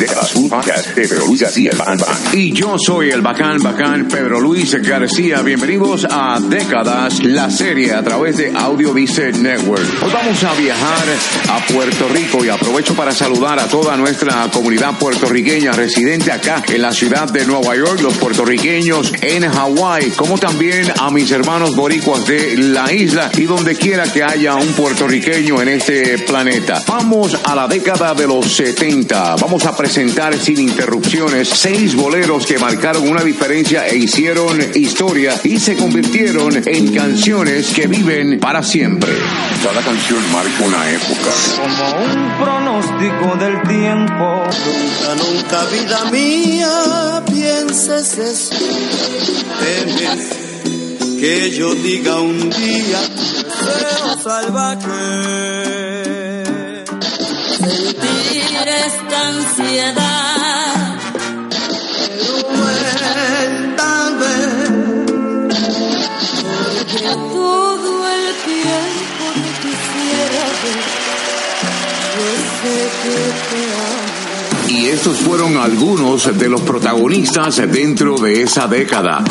Décadas, un podcast de Pedro Luis García, el Bacán Bacán. Y yo soy el bacán bacán Pedro Luis García. Bienvenidos a Décadas, la serie a través de Audio Vice Network. Hoy vamos a viajar a Puerto Rico y aprovecho para saludar a toda nuestra comunidad puertorriqueña residente acá en la ciudad de Nueva York, los puertorriqueños en Hawái, como también a mis hermanos boricuas de la isla y donde quiera que haya un puertorriqueño en este planeta. Vamos a la década de los 70. Vamos a presentar sin interrupciones seis boleros que marcaron una diferencia e hicieron historia y se convirtieron en canciones que viven para siempre. Cada canción marca una época. como un pronóstico del tiempo. Nunca, nunca, vida mía, pienses eso. Temes que yo diga un día, salvaje. Sentir esta ansiedad. Cuéntame, Que todo el tiempo que quisiera ver, yo sé que te amo. Y estos fueron algunos de los protagonistas dentro de esa década.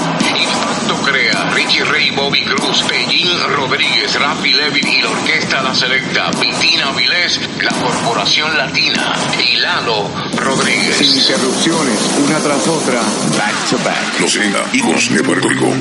Richie Ray, Bobby Cruz, Pellín Rodríguez, Rafi Levin y la Orquesta La Selecta, Vitina Vilés, la Corporación Latina y Lalo Rodríguez. Sin interrupciones, una tras otra, back to back. Los 70, hijos de Puerto Rico.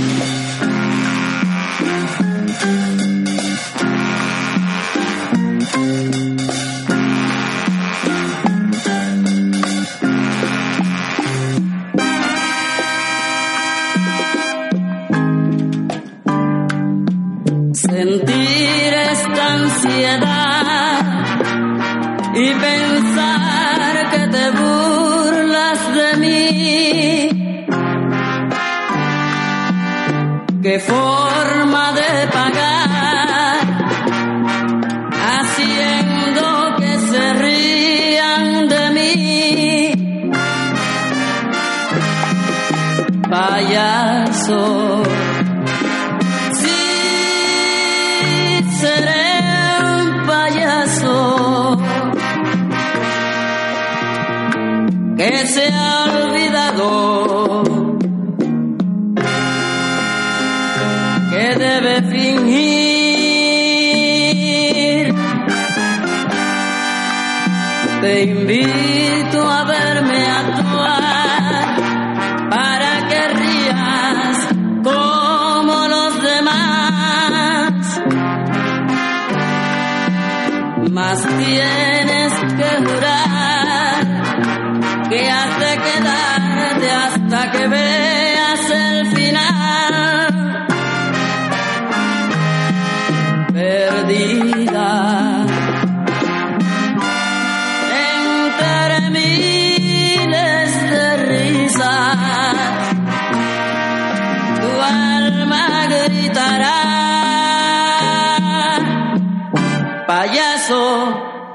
Qué forma de pagar, haciendo que se rían de mí. Payaso. Sí, seré un payaso que se ha olvidado Te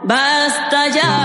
basta ya.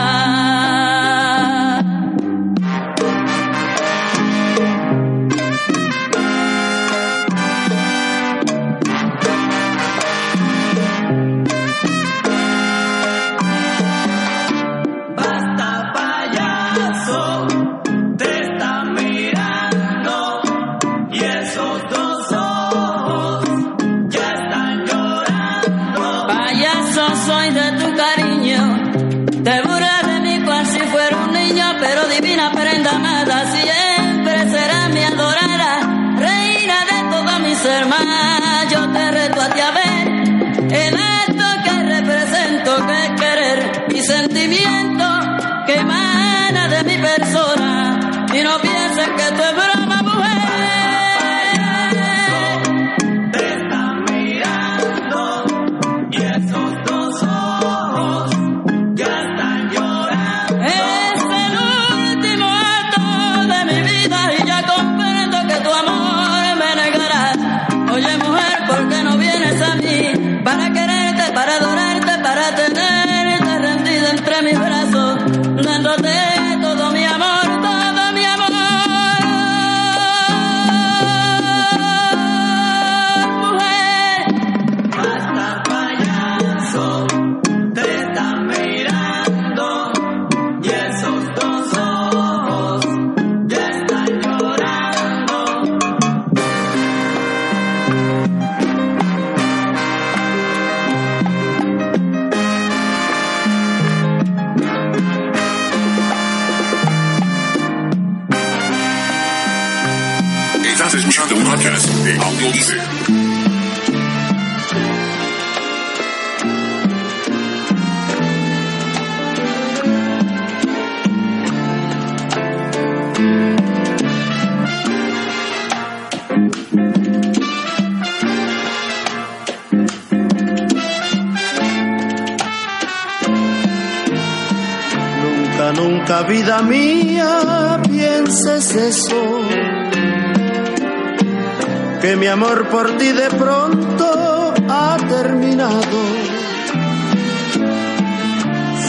Que mi amor por ti de pronto ha terminado.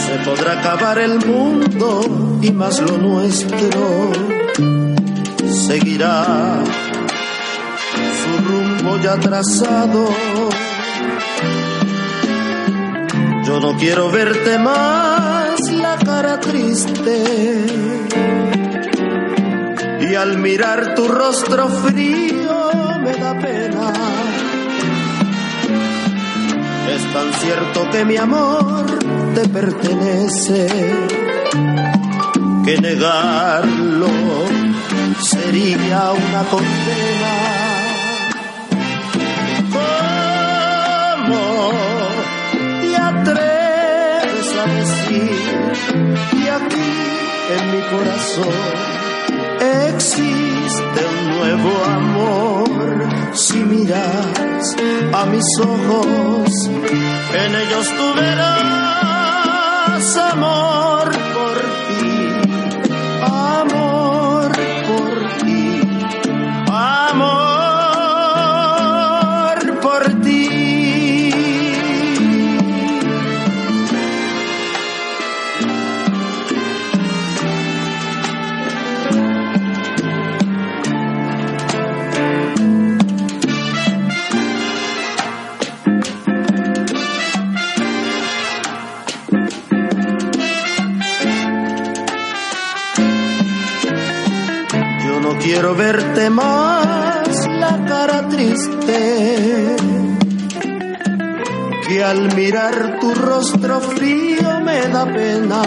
Se podrá acabar el mundo y más lo nuestro seguirá su rumbo ya trazado. Yo no quiero verte más la cara triste. Y al mirar tu rostro frío Es tan cierto que mi amor te pertenece que negarlo sería una condena. ¿Cómo te atreves a decir que aquí en mi corazón existe nuevo amor? Si miras a mis ojos, en ellos tú verás amor quiero verte más la cara triste. Que al mirar tu rostro frío me da pena.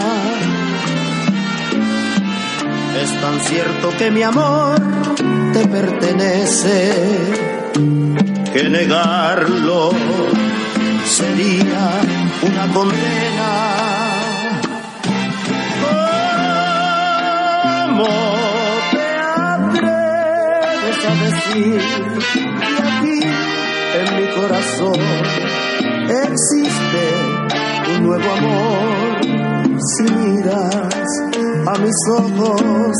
Es tan cierto que mi amor te pertenece. Que negarlo sería una condena. Decir que aquí en mi corazón existe un nuevo amor? Si miras a mis ojos,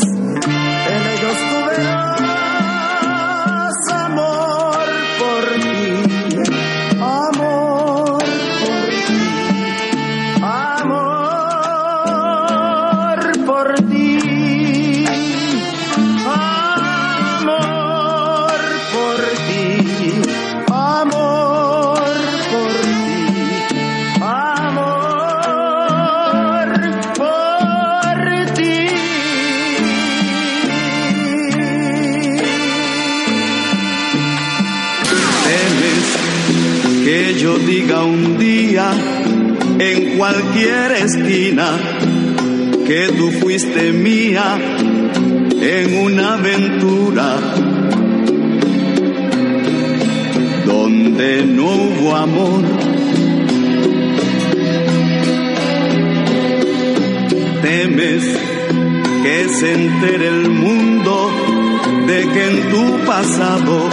diga un día en cualquier esquina que tú fuiste mía en una aventura donde no hubo amor. Temes que se entere el mundo de que en tu pasado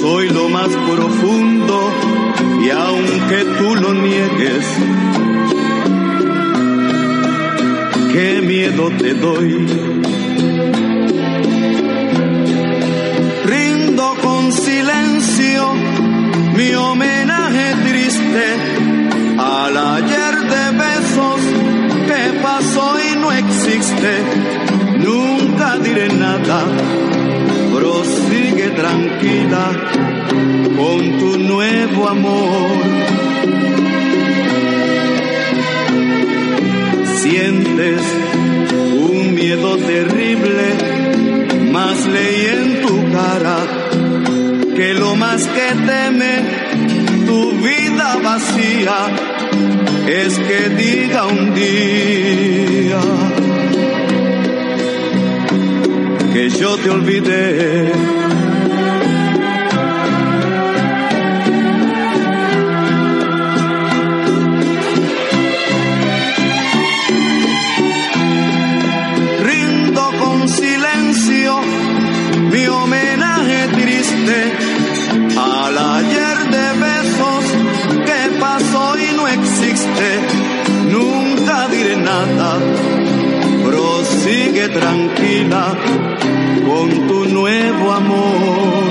soy lo más profundo y aunque tú lo niegues, qué miedo te doy. Rindo con silencio mi homenaje triste al ayer de besos que pasó y no existe. Nunca diré nada prosigue tranquila con tu nuevo amor. Sientes un miedo terrible, mas leí en tu cara que lo más que teme tu vida vacía es que diga un día que yo te olvidé. Tranquila con tu nuevo amor.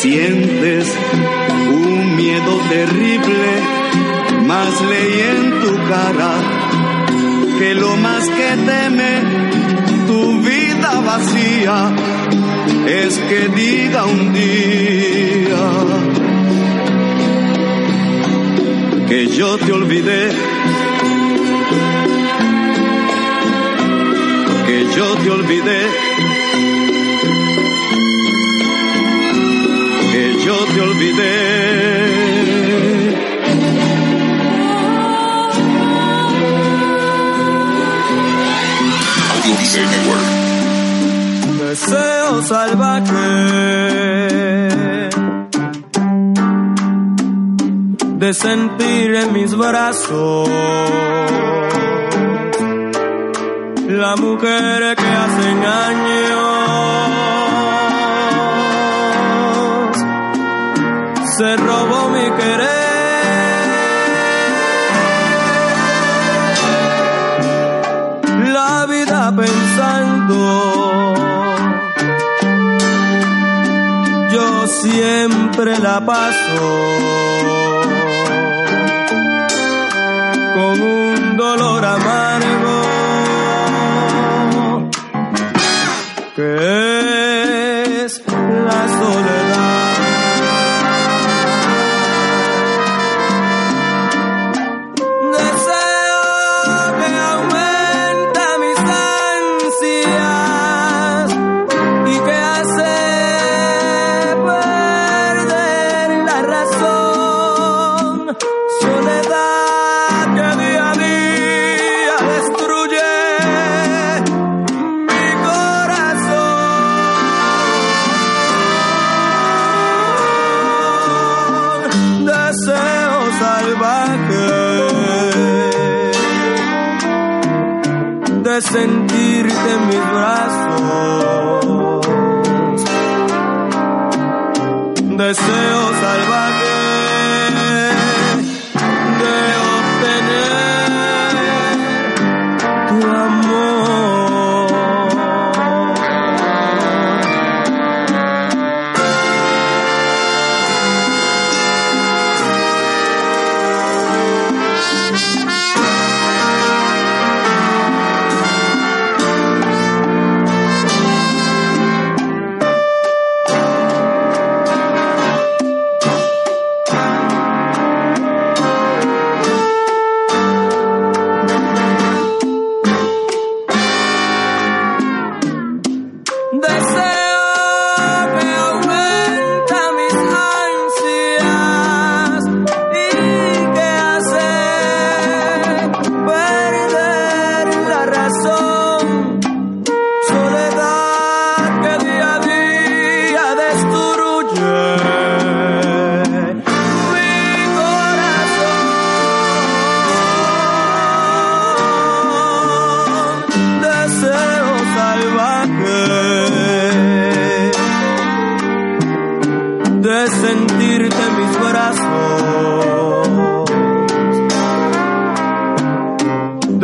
Sientes un miedo terrible, más leí en tu cara que lo más que teme tu vida vacía es que diga un día que yo te olvidé, que yo te olvidé, que yo te olvidé. Deseo salvaje. De sentir en mis brazos la mujer que hace años. Se robó mi querer. La vida pensando. Yo siempre la paso con un dolor amargo que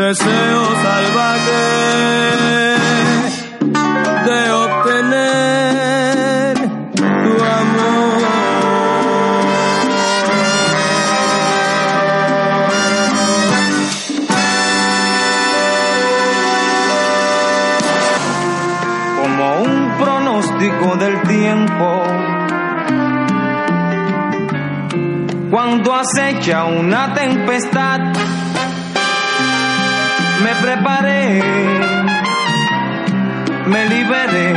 Deseo me liberé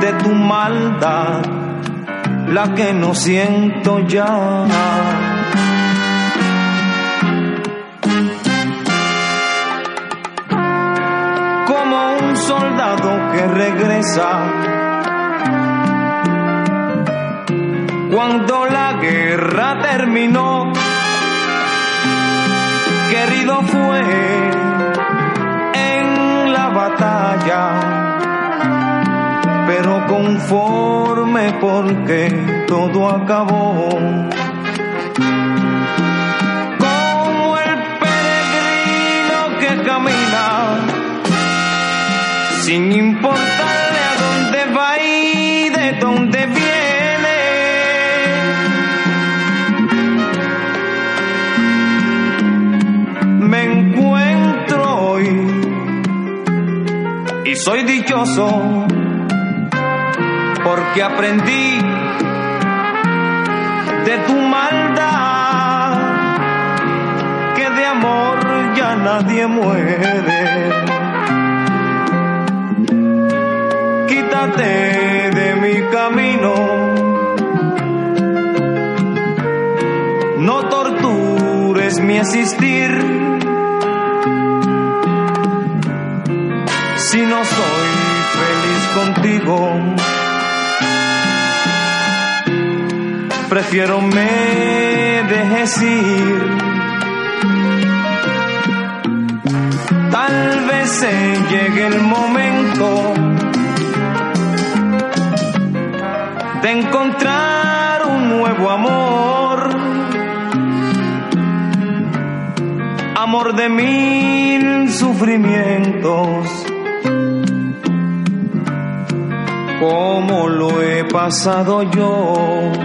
de tu maldad, la que no siento ya. Como un soldado que regresa cuando la guerra terminó querido fue en la batalla, pero conforme porque todo acabó. Como el peregrino que camina sin importarle porque aprendí de tu maldad que de amor ya nadie muere. quítate de mi camino. No tortures mi existir. Contigo, prefiero me dejes ir. Tal vez llegue el momento de encontrar un nuevo amor, amor de mil sufrimientos, como lo he pasado yo.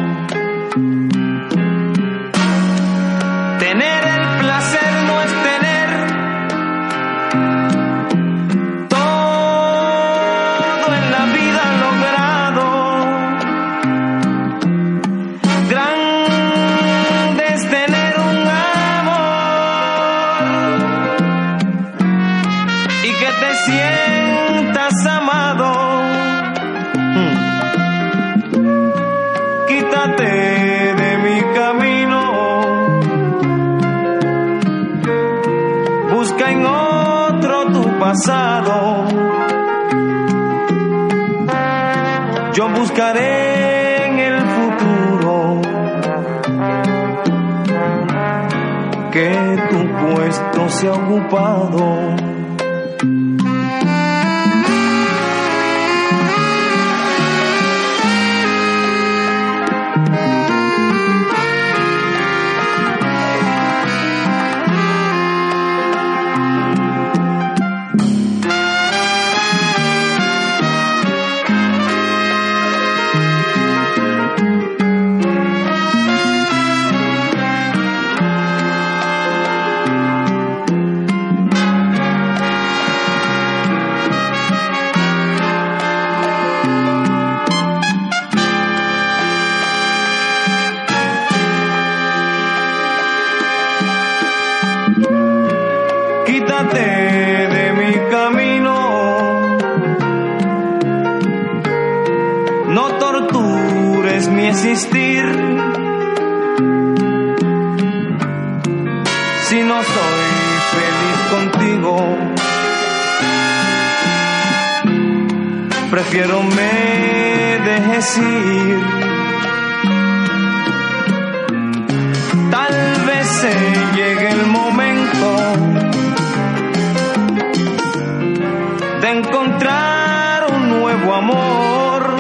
Encontrar un nuevo amor,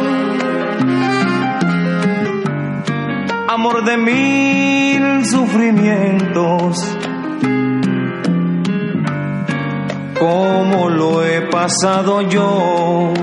amor de mil sufrimientos, como lo he pasado yo.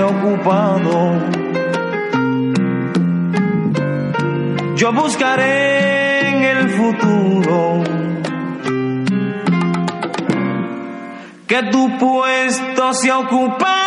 ocupado. Yo buscaré en el futuro que tu puesto sea ocupado.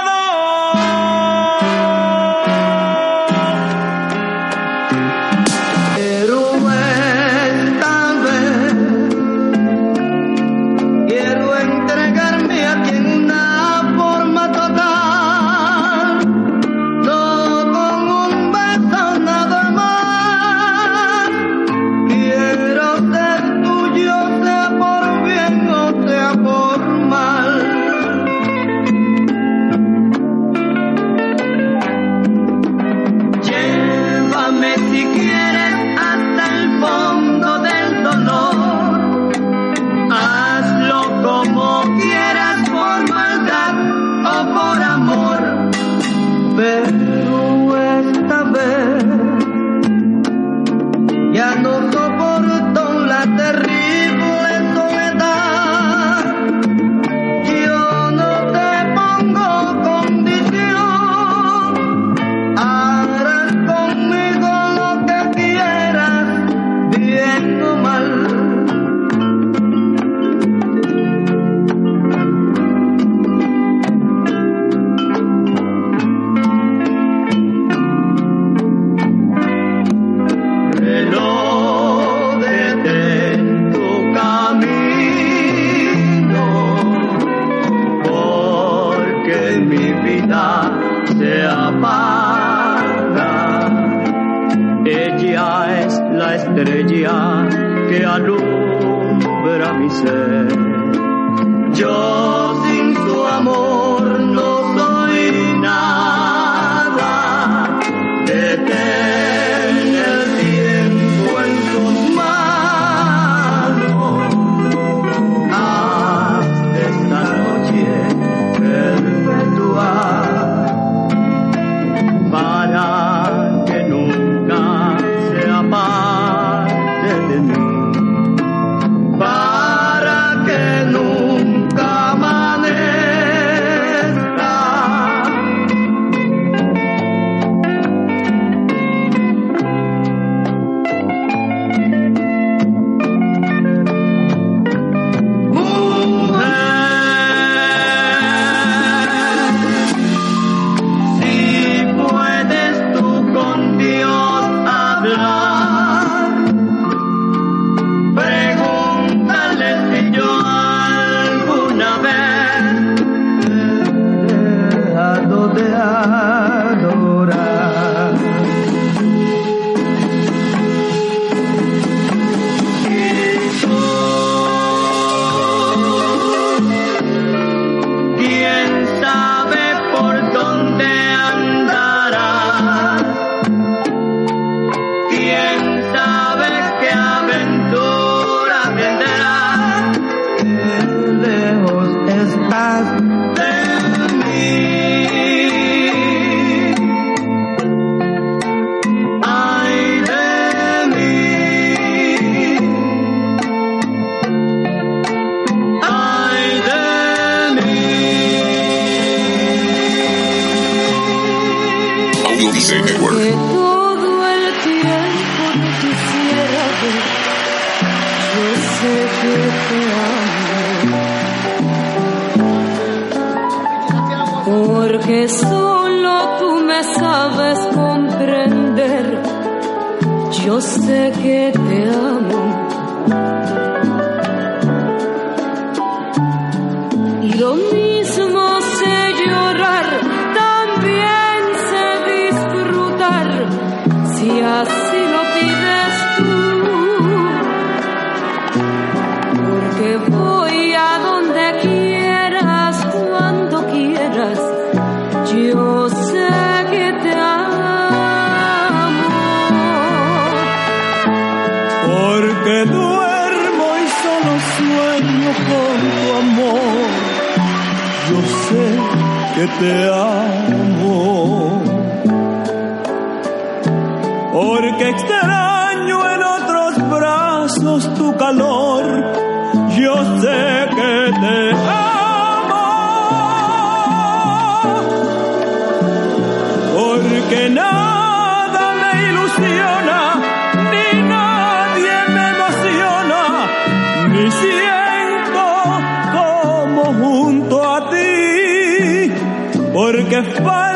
solo tú me sabes comprender. Yo sé que te amo. que te amo. Porque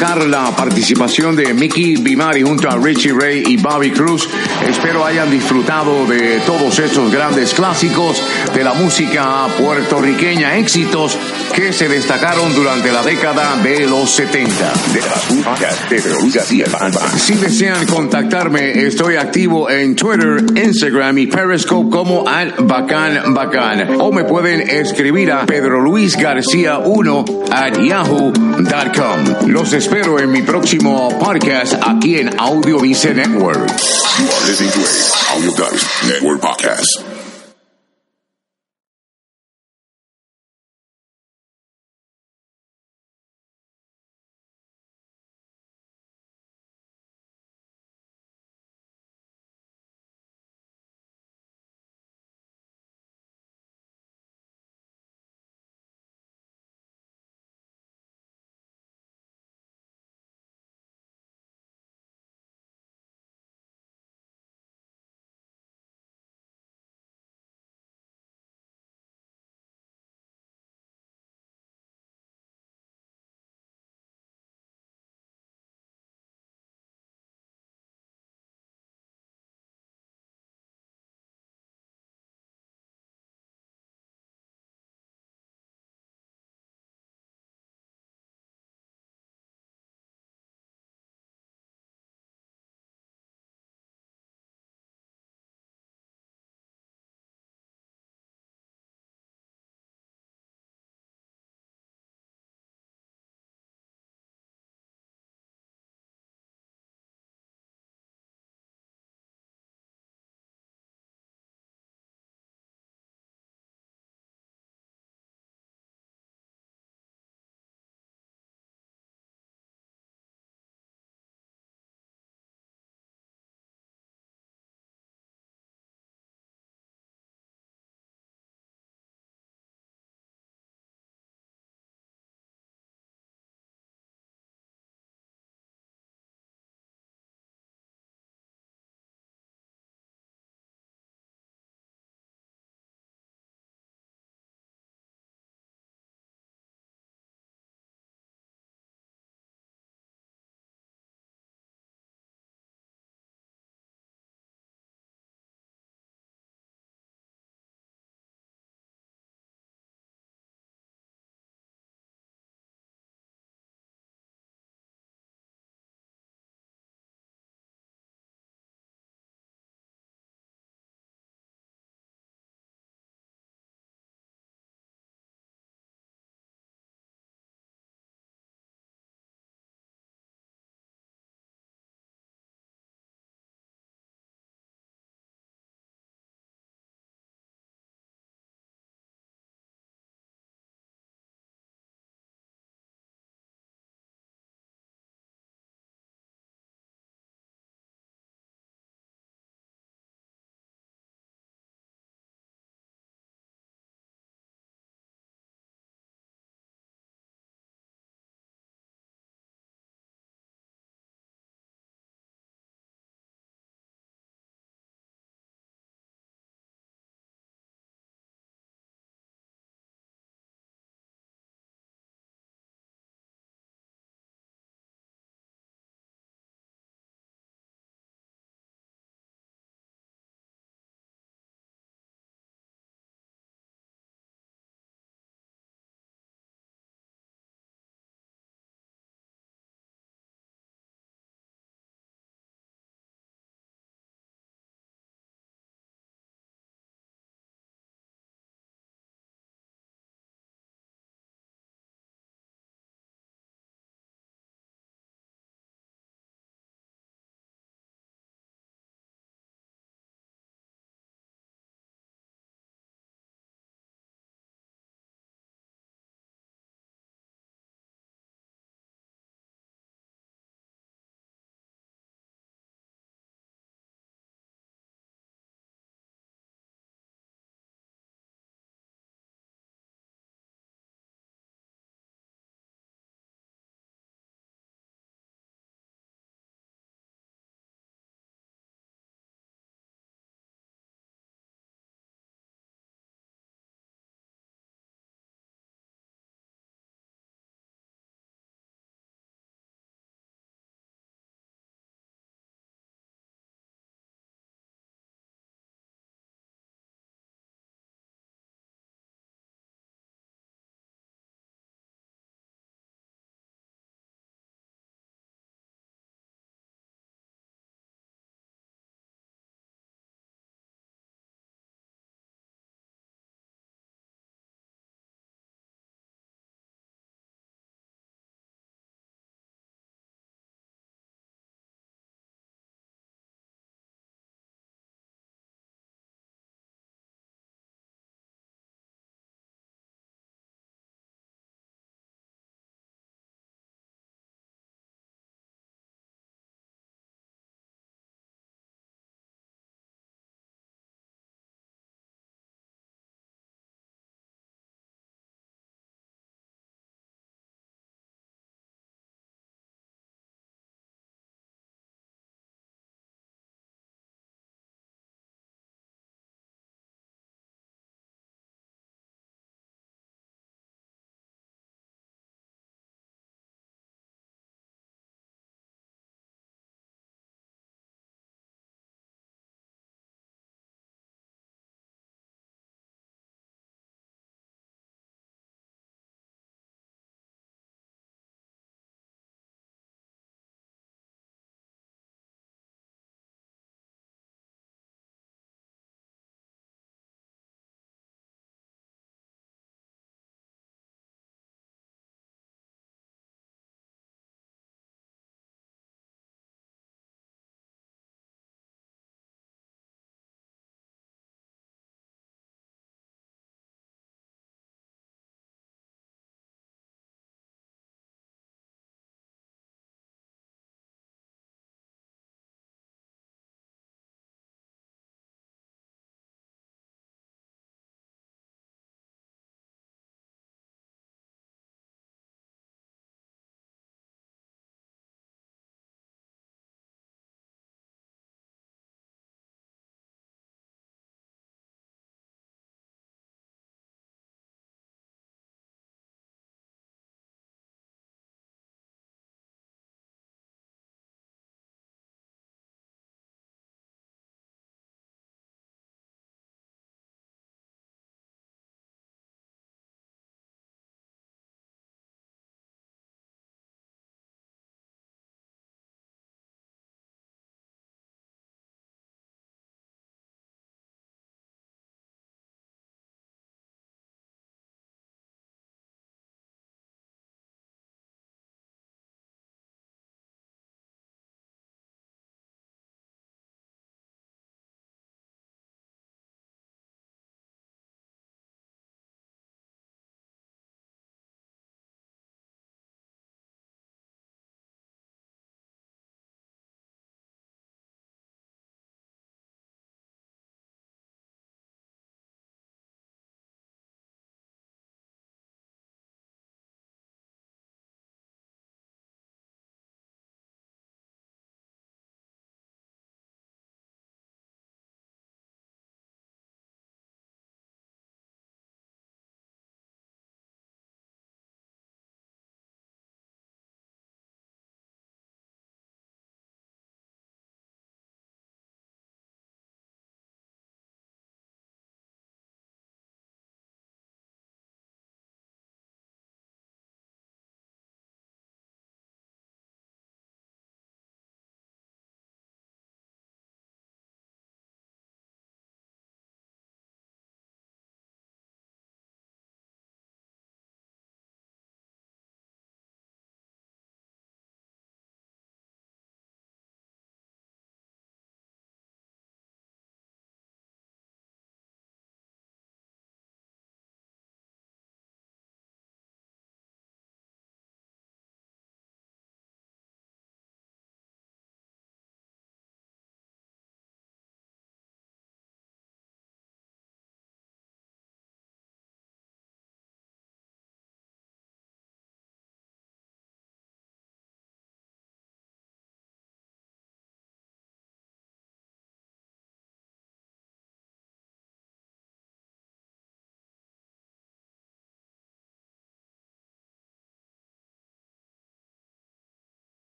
la participación de Mickey Bimari junto a Richie Ray y Bobby Cruz. Espero hayan disfrutado de todos estos grandes clásicos de la música puertorriqueña, éxitos que se destacaron durante la década de los 70. Décadas, un podcast de Pedro Luis García, el Bacán Bacán. Si desean contactarme, estoy activo en Twitter, Instagram y Periscope como at Bacán Bacán. O me pueden escribir a Pedro Luis García 1 at yahoo.com. Los espero en mi próximo podcast aquí en Audio Vice Network. You are listening to a Audio Dice Network podcast.